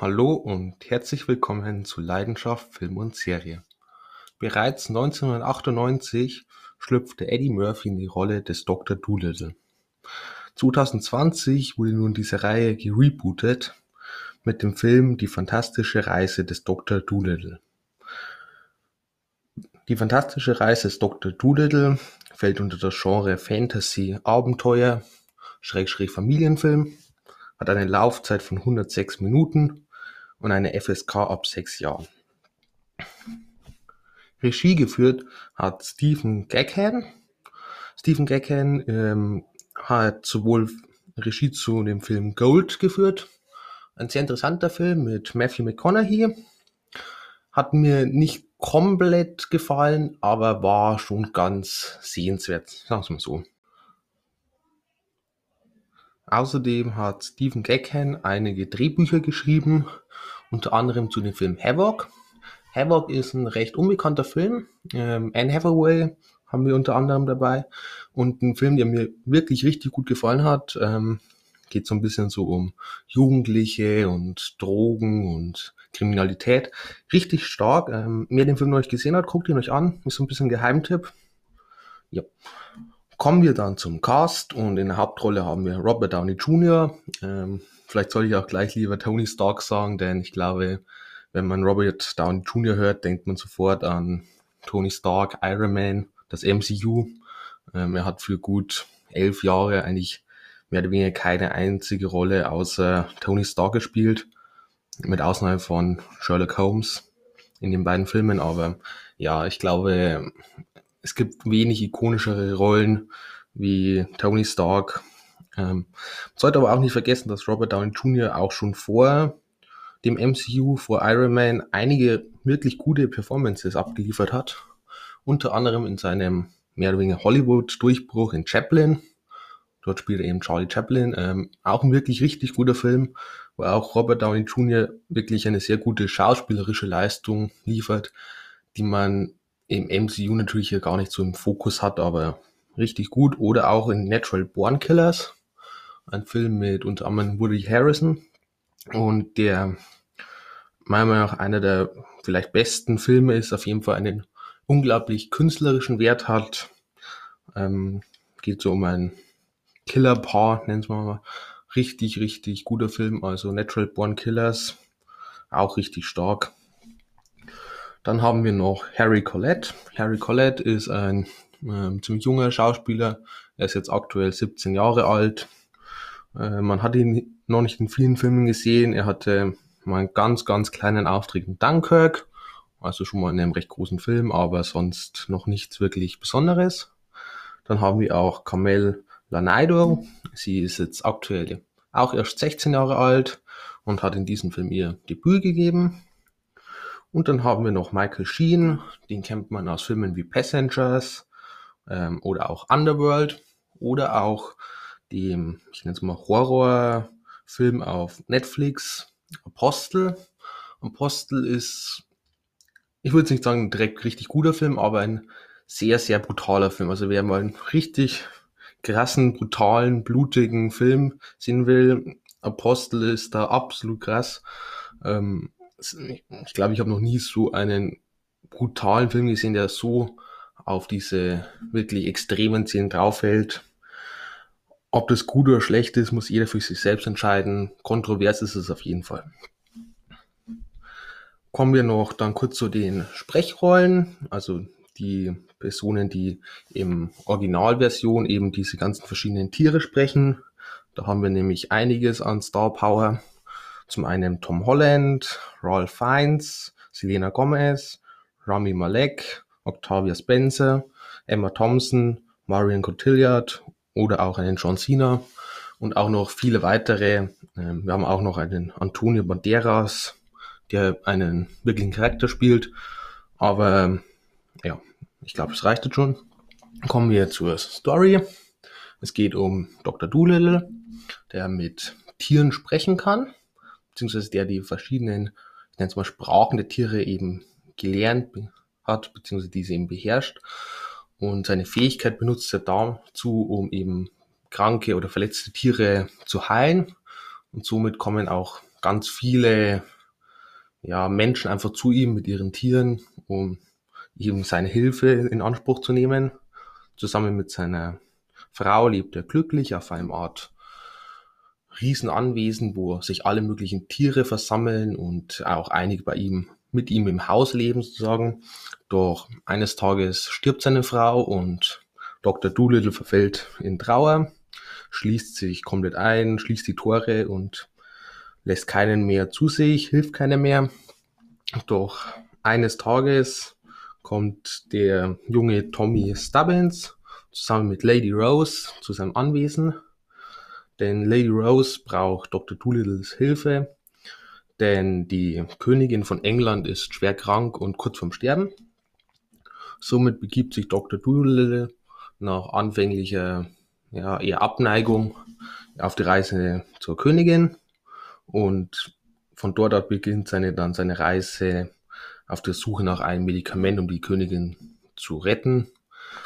Hallo und herzlich willkommen zu Leidenschaft Film und Serie. Bereits 1998 schlüpfte Eddie Murphy in die Rolle des Dr. Doolittle. 2020 wurde nun diese Reihe gerebootet mit dem Film Die fantastische Reise des Dr. Doolittle. Die fantastische Reise des Dr. Doolittle fällt unter das Genre Fantasy Abenteuer Schrägstrich Familienfilm, hat eine Laufzeit von 106 Minuten und eine FSK ab sechs Jahren. Regie geführt hat Stephen Gackhan. Stephen Gackhan ähm, hat sowohl Regie zu dem Film Gold geführt, ein sehr interessanter Film mit Matthew McConaughey. Hat mir nicht komplett gefallen, aber war schon ganz sehenswert, sagen wir mal so. Außerdem hat Stephen Gackhan einige Drehbücher geschrieben, unter anderem zu dem Film Havoc. Havoc ist ein recht unbekannter Film. Ähm, Anne Hathaway haben wir unter anderem dabei. Und ein Film, der mir wirklich richtig gut gefallen hat. Ähm, geht so ein bisschen so um Jugendliche und Drogen und Kriminalität. Richtig stark. Ähm, wer den Film noch nicht gesehen hat, guckt ihn euch an. Ist so ein bisschen Geheimtipp. Ja. Kommen wir dann zum Cast und in der Hauptrolle haben wir Robert Downey Jr. Ähm, vielleicht soll ich auch gleich lieber Tony Stark sagen, denn ich glaube, wenn man Robert Downey Jr. hört, denkt man sofort an Tony Stark, Iron Man, das MCU. Ähm, er hat für gut elf Jahre eigentlich mehr oder weniger keine einzige Rolle außer Tony Stark gespielt, mit Ausnahme von Sherlock Holmes in den beiden Filmen. Aber ja, ich glaube, es gibt wenig ikonischere Rollen wie Tony Stark. Ähm, sollte aber auch nicht vergessen, dass Robert Downey Jr. auch schon vor dem MCU, vor Iron Man, einige wirklich gute Performances abgeliefert hat. Unter anderem in seinem mehr oder weniger Hollywood-Durchbruch in Chaplin. Dort spielt er eben Charlie Chaplin. Ähm, auch ein wirklich richtig guter Film, wo auch Robert Downey Jr. wirklich eine sehr gute schauspielerische Leistung liefert, die man im MCU natürlich hier gar nicht so im Fokus hat, aber richtig gut. Oder auch in Natural Born Killers, ein Film mit unter anderem Woody Harrison und der meiner Meinung nach einer der vielleicht besten Filme ist, auf jeden Fall einen unglaublich künstlerischen Wert hat. Ähm, geht so um ein Killerpaar, nennen wir mal. Richtig, richtig guter Film. Also Natural Born Killers, auch richtig stark. Dann haben wir noch Harry Collette. Harry Collette ist ein äh, ziemlich junger Schauspieler. Er ist jetzt aktuell 17 Jahre alt. Äh, man hat ihn noch nicht in vielen Filmen gesehen. Er hatte mal einen ganz, ganz kleinen Auftritt in Dunkirk. Also schon mal in einem recht großen Film, aber sonst noch nichts wirklich Besonderes. Dann haben wir auch Kamel Lanaido. Sie ist jetzt aktuell auch erst 16 Jahre alt und hat in diesem Film ihr Debüt gegeben. Und dann haben wir noch Michael Sheen, den kennt man aus Filmen wie Passengers ähm, oder auch Underworld oder auch dem, ich nenne es mal Horrorfilm auf Netflix, Apostel. Apostel ist, ich würde nicht sagen direkt richtig guter Film, aber ein sehr, sehr brutaler Film. Also wer mal einen richtig krassen, brutalen, blutigen Film sehen will, Apostel ist da absolut krass. Ähm, ich glaube, ich habe noch nie so einen brutalen Film gesehen, der so auf diese wirklich extremen Szenen draufhält. Ob das gut oder schlecht ist, muss jeder für sich selbst entscheiden. Kontrovers ist es auf jeden Fall. Kommen wir noch dann kurz zu den Sprechrollen, also die Personen, die im Originalversion eben diese ganzen verschiedenen Tiere sprechen. Da haben wir nämlich einiges an Star Power. Zum einen Tom Holland, Ralph Fiennes, Selena Gomez, Rami Malek, Octavia Spencer, Emma Thompson, Marion Cotillard oder auch einen John Cena und auch noch viele weitere. Ähm, wir haben auch noch einen Antonio Banderas, der einen wirklichen Charakter spielt. Aber ja, ich glaube, es reicht jetzt schon. Kommen wir zur Story. Es geht um Dr. Doolittle, der mit Tieren sprechen kann beziehungsweise der die verschiedenen, ich nenne es mal Sprachen der Tiere eben gelernt hat, beziehungsweise diese eben beherrscht. Und seine Fähigkeit benutzt er dazu, um eben kranke oder verletzte Tiere zu heilen. Und somit kommen auch ganz viele ja, Menschen einfach zu ihm mit ihren Tieren, um ihm seine Hilfe in Anspruch zu nehmen. Zusammen mit seiner Frau lebt er glücklich auf einem Art Riesenanwesen, wo sich alle möglichen Tiere versammeln und auch einige bei ihm mit ihm im Haus leben sozusagen. Doch eines Tages stirbt seine Frau und Dr. Doolittle verfällt in Trauer, schließt sich komplett ein, schließt die Tore und lässt keinen mehr zu sich, hilft keiner mehr. Doch eines Tages kommt der junge Tommy Stubbins zusammen mit Lady Rose zu seinem Anwesen. Denn Lady Rose braucht Dr. Doolittles Hilfe, denn die Königin von England ist schwer krank und kurz vorm Sterben. Somit begibt sich Dr. Doolittle nach anfänglicher ja, eher Abneigung auf die Reise zur Königin und von dort ab beginnt seine, dann seine Reise auf der Suche nach einem Medikament, um die Königin zu retten.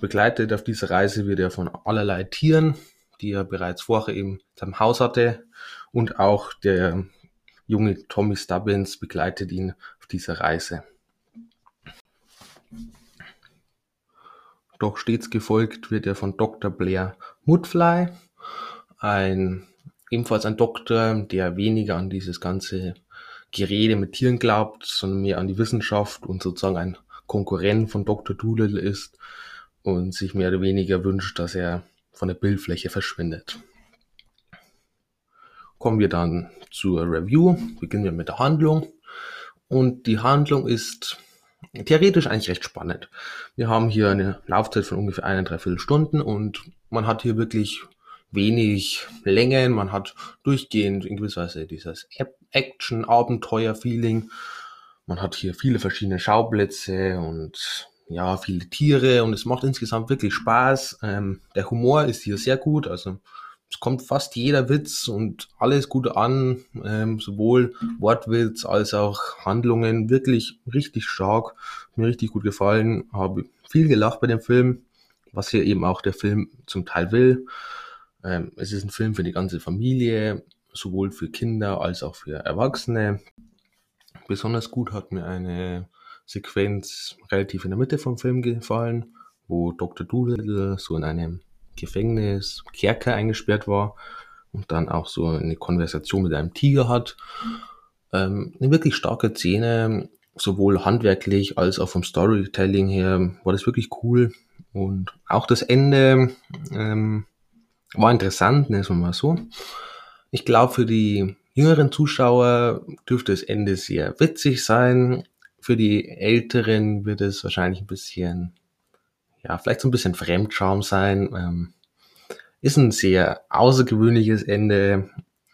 Begleitet auf dieser Reise wird er von allerlei Tieren, die er bereits vorher in seinem Haus hatte. Und auch der junge Tommy Stubbins begleitet ihn auf dieser Reise. Doch stets gefolgt wird er von Dr. Blair Mudfly, ein ebenfalls ein Doktor, der weniger an dieses ganze Gerede mit Tieren glaubt, sondern mehr an die Wissenschaft und sozusagen ein Konkurrent von Dr. Doolittle ist und sich mehr oder weniger wünscht, dass er von der Bildfläche verschwindet. Kommen wir dann zur Review, beginnen wir mit der Handlung. Und die Handlung ist theoretisch eigentlich recht spannend. Wir haben hier eine Laufzeit von ungefähr eine, dreiviertel Stunden und man hat hier wirklich wenig Längen, man hat durchgehend in gewisser Weise dieses Action-Abenteuer-Feeling. Man hat hier viele verschiedene Schauplätze und ja, viele Tiere und es macht insgesamt wirklich Spaß. Ähm, der Humor ist hier sehr gut, also es kommt fast jeder Witz und alles gut an, ähm, sowohl Wortwitz als auch Handlungen, wirklich richtig stark, mir richtig gut gefallen, habe viel gelacht bei dem Film, was hier eben auch der Film zum Teil will. Ähm, es ist ein Film für die ganze Familie, sowohl für Kinder als auch für Erwachsene. Besonders gut hat mir eine Sequenz relativ in der Mitte vom Film gefallen, wo Dr. Doolittle so in einem Gefängnis, Kerker eingesperrt war und dann auch so eine Konversation mit einem Tiger hat. Ähm, eine wirklich starke Szene, sowohl handwerklich als auch vom Storytelling her war das wirklich cool. Und auch das Ende ähm, war interessant, nennen wir mal so. Ich glaube, für die jüngeren Zuschauer dürfte das Ende sehr witzig sein. Für die Älteren wird es wahrscheinlich ein bisschen, ja, vielleicht so ein bisschen Fremdscham sein. Ähm, ist ein sehr außergewöhnliches Ende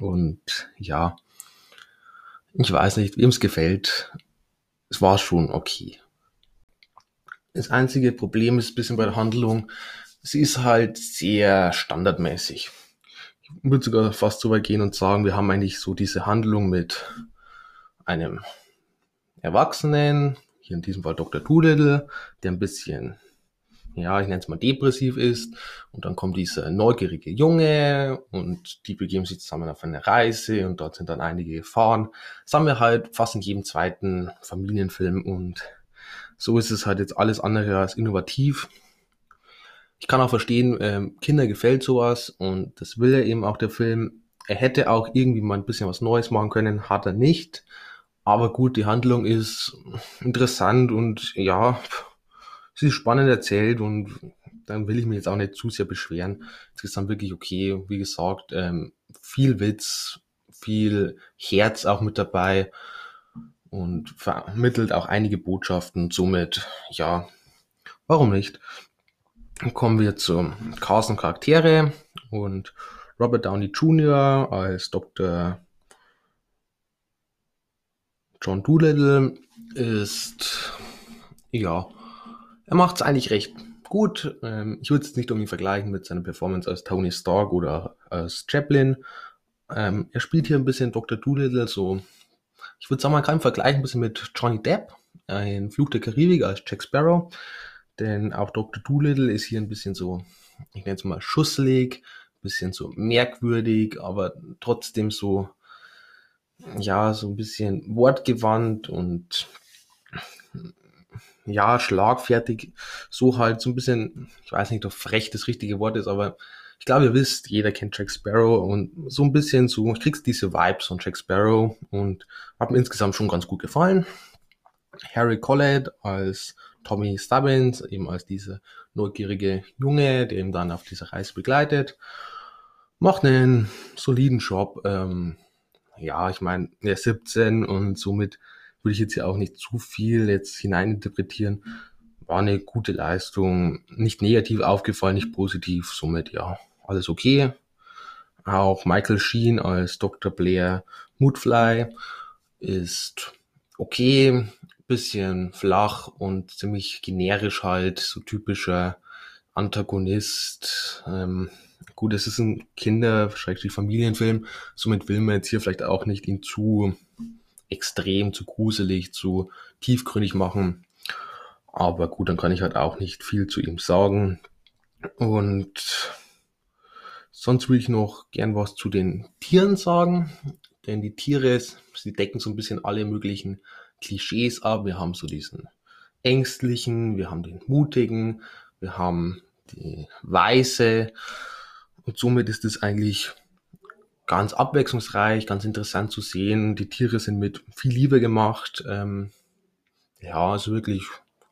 und ja, ich weiß nicht, wem es gefällt. Es war schon okay. Das einzige Problem ist ein bisschen bei der Handlung, sie ist halt sehr standardmäßig. Ich würde sogar fast so weit gehen und sagen, wir haben eigentlich so diese Handlung mit einem Erwachsenen, hier in diesem Fall Dr. Doolittle, der ein bisschen, ja, ich nenne es mal depressiv ist. Und dann kommt dieser neugierige Junge und die begeben sich zusammen auf eine Reise und dort sind dann einige Gefahren. Das haben wir halt fast in jedem zweiten Familienfilm und so ist es halt jetzt alles andere als innovativ. Ich kann auch verstehen, ähm, Kinder gefällt sowas und das will er eben auch der Film. Er hätte auch irgendwie mal ein bisschen was Neues machen können, hat er nicht. Aber gut, die Handlung ist interessant und ja, sie ist spannend erzählt und dann will ich mich jetzt auch nicht zu sehr beschweren. Insgesamt wirklich okay. Wie gesagt, ähm, viel Witz, viel Herz auch mit dabei und vermittelt auch einige Botschaften. Somit, ja, warum nicht? Kommen wir zum Cast und Charaktere und Robert Downey Jr. als Dr. John Doolittle ist, ja, er macht es eigentlich recht gut. Ähm, ich würde es nicht irgendwie vergleichen mit seiner Performance als Tony Stark oder als Chaplin. Ähm, er spielt hier ein bisschen Dr. Doolittle, so, ich würde sagen, man kann ihn vergleichen ein bisschen mit Johnny Depp, ein Flug der Karibik als Jack Sparrow. Denn auch Dr. Doolittle ist hier ein bisschen so, ich nenne es mal schusselig, ein bisschen so merkwürdig, aber trotzdem so ja, so ein bisschen wortgewandt und ja, schlagfertig, so halt so ein bisschen, ich weiß nicht, ob frech das richtige Wort ist, aber ich glaube, ihr wisst, jeder kennt Jack Sparrow und so ein bisschen so, ich krieg's diese Vibes von Jack Sparrow und hat mir insgesamt schon ganz gut gefallen. Harry Collett als Tommy Stubbins, eben als dieser neugierige Junge, der ihn dann auf dieser Reise begleitet, macht einen soliden Job. Ähm, ja, ich meine, er ist 17 und somit würde ich jetzt hier auch nicht zu viel jetzt hineininterpretieren. War eine gute Leistung, nicht negativ aufgefallen, nicht positiv, somit ja, alles okay. Auch Michael Sheen als Dr. Blair Moodfly ist okay, bisschen flach und ziemlich generisch halt, so typischer Antagonist. Ähm, gut, es ist ein Kinder-, wahrscheinlich Familienfilm, somit will man jetzt hier vielleicht auch nicht ihn zu extrem, zu gruselig, zu tiefgründig machen. Aber gut, dann kann ich halt auch nicht viel zu ihm sagen. Und sonst will ich noch gern was zu den Tieren sagen. Denn die Tiere, sie decken so ein bisschen alle möglichen Klischees ab. Wir haben so diesen ängstlichen, wir haben den mutigen, wir haben die weiße. Und somit ist es eigentlich ganz abwechslungsreich, ganz interessant zu sehen. Die Tiere sind mit viel Liebe gemacht. Ähm, ja, also wirklich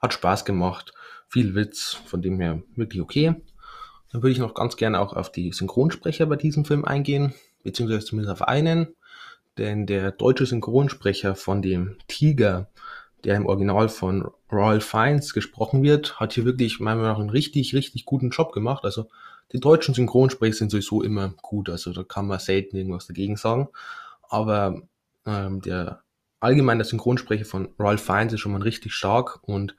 hat Spaß gemacht. Viel Witz, von dem her wirklich okay. Dann würde ich noch ganz gerne auch auf die Synchronsprecher bei diesem Film eingehen, beziehungsweise zumindest auf einen. Denn der deutsche Synchronsprecher von dem Tiger, der im Original von Royal Fiennes gesprochen wird, hat hier wirklich meiner Meinung nach einen richtig, richtig guten Job gemacht. Also die deutschen Synchronsprecher sind sowieso immer gut, also da kann man selten irgendwas dagegen sagen. Aber ähm, der allgemeine Synchronsprecher von Ralph Fiennes ist schon mal richtig stark und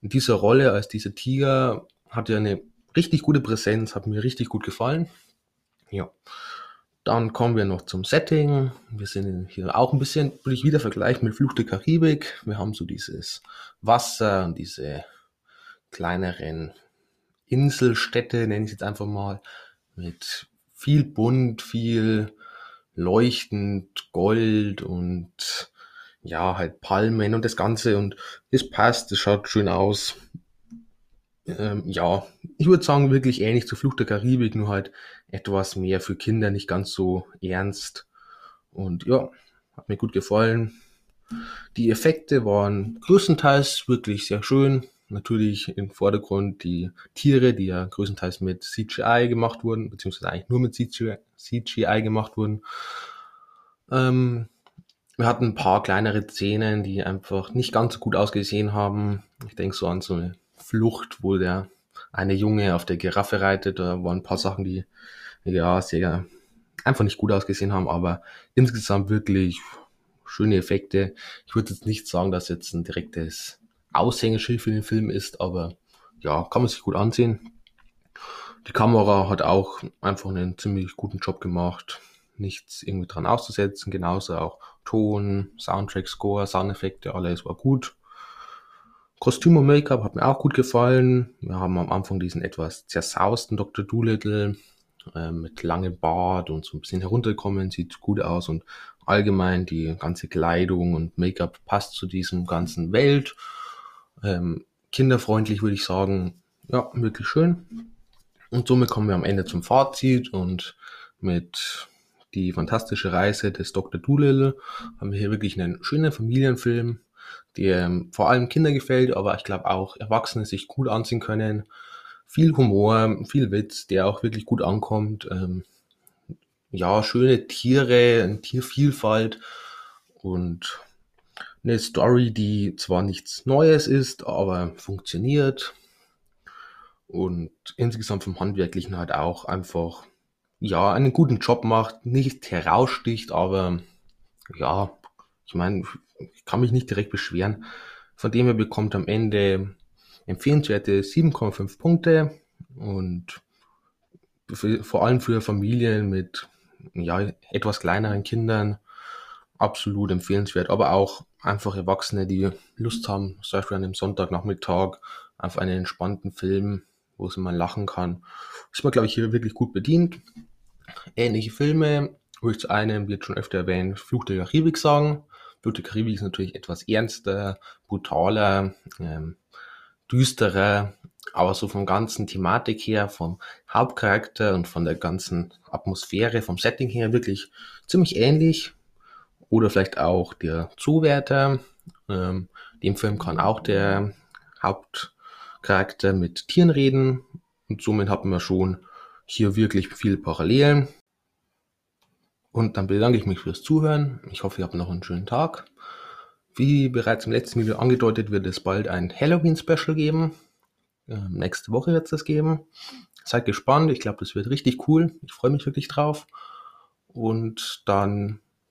in dieser Rolle als dieser Tiger hat er eine richtig gute Präsenz, hat mir richtig gut gefallen. Ja. Dann kommen wir noch zum Setting. Wir sind hier auch ein bisschen, würde ich wieder vergleichen mit Fluch der Karibik. Wir haben so dieses Wasser und diese kleineren Inselstädte, nenne ich es jetzt einfach mal, mit viel bunt, viel leuchtend Gold und ja, halt Palmen und das Ganze und es passt, es schaut schön aus. Ähm, ja, ich würde sagen, wirklich ähnlich zu Flucht der Karibik, nur halt etwas mehr für Kinder, nicht ganz so ernst. Und ja, hat mir gut gefallen. Die Effekte waren größtenteils wirklich sehr schön natürlich im Vordergrund die Tiere, die ja größtenteils mit CGI gemacht wurden, beziehungsweise eigentlich nur mit CGI, gemacht wurden. Ähm, wir hatten ein paar kleinere Szenen, die einfach nicht ganz so gut ausgesehen haben. Ich denke so an so eine Flucht, wo der eine Junge auf der Giraffe reitet. Da waren ein paar Sachen, die ja sehr einfach nicht gut ausgesehen haben, aber insgesamt wirklich schöne Effekte. Ich würde jetzt nicht sagen, dass jetzt ein direktes Aushängeschild für den Film ist, aber ja, kann man sich gut ansehen. Die Kamera hat auch einfach einen ziemlich guten Job gemacht. Nichts irgendwie dran auszusetzen. Genauso auch Ton, Soundtrack, Score, Soundeffekte, alles war gut. Kostüm und Make-up hat mir auch gut gefallen. Wir haben am Anfang diesen etwas zersausten Dr. Doolittle äh, mit langem Bart und so ein bisschen herunterkommen, sieht gut aus und allgemein die ganze Kleidung und Make-up passt zu diesem ganzen Welt. Ähm, kinderfreundlich würde ich sagen, ja, wirklich schön. Und somit kommen wir am Ende zum Fazit und mit die fantastische Reise des Dr. Doolittle haben wir hier wirklich einen schönen Familienfilm, der ähm, vor allem Kinder gefällt, aber ich glaube auch Erwachsene sich gut ansehen können. Viel Humor, viel Witz, der auch wirklich gut ankommt. Ähm, ja, schöne Tiere, Tiervielfalt und eine Story, die zwar nichts Neues ist, aber funktioniert und insgesamt vom Handwerklichen halt auch einfach, ja, einen guten Job macht, nicht heraussticht, aber ja, ich meine, ich kann mich nicht direkt beschweren. Von dem her bekommt am Ende empfehlenswerte 7,5 Punkte und für, vor allem für Familien mit ja, etwas kleineren Kindern absolut empfehlenswert, aber auch einfach Erwachsene, die Lust haben, zum Beispiel an einem Sonntagnachmittag auf einen entspannten Film, wo sie mal lachen kann, ist man, glaube ich, hier wirklich gut bedient. Ähnliche Filme Wo ich zu einem, wird schon öfter erwähnt, Fluch der Karibik sagen. Fluch der Karibik ist natürlich etwas ernster, brutaler, ähm, düsterer, aber so vom ganzen Thematik her, vom Hauptcharakter und von der ganzen Atmosphäre, vom Setting her wirklich ziemlich ähnlich. Oder vielleicht auch der Zuwärter. Ähm, dem Film kann auch der Hauptcharakter mit Tieren reden. Und somit hat man schon hier wirklich viele Parallelen. Und dann bedanke ich mich fürs Zuhören. Ich hoffe, ihr habt noch einen schönen Tag. Wie bereits im letzten Video angedeutet, wird es bald ein Halloween-Special geben. Ähm, nächste Woche wird es das geben. Seid gespannt. Ich glaube, das wird richtig cool. Ich freue mich wirklich drauf. Und dann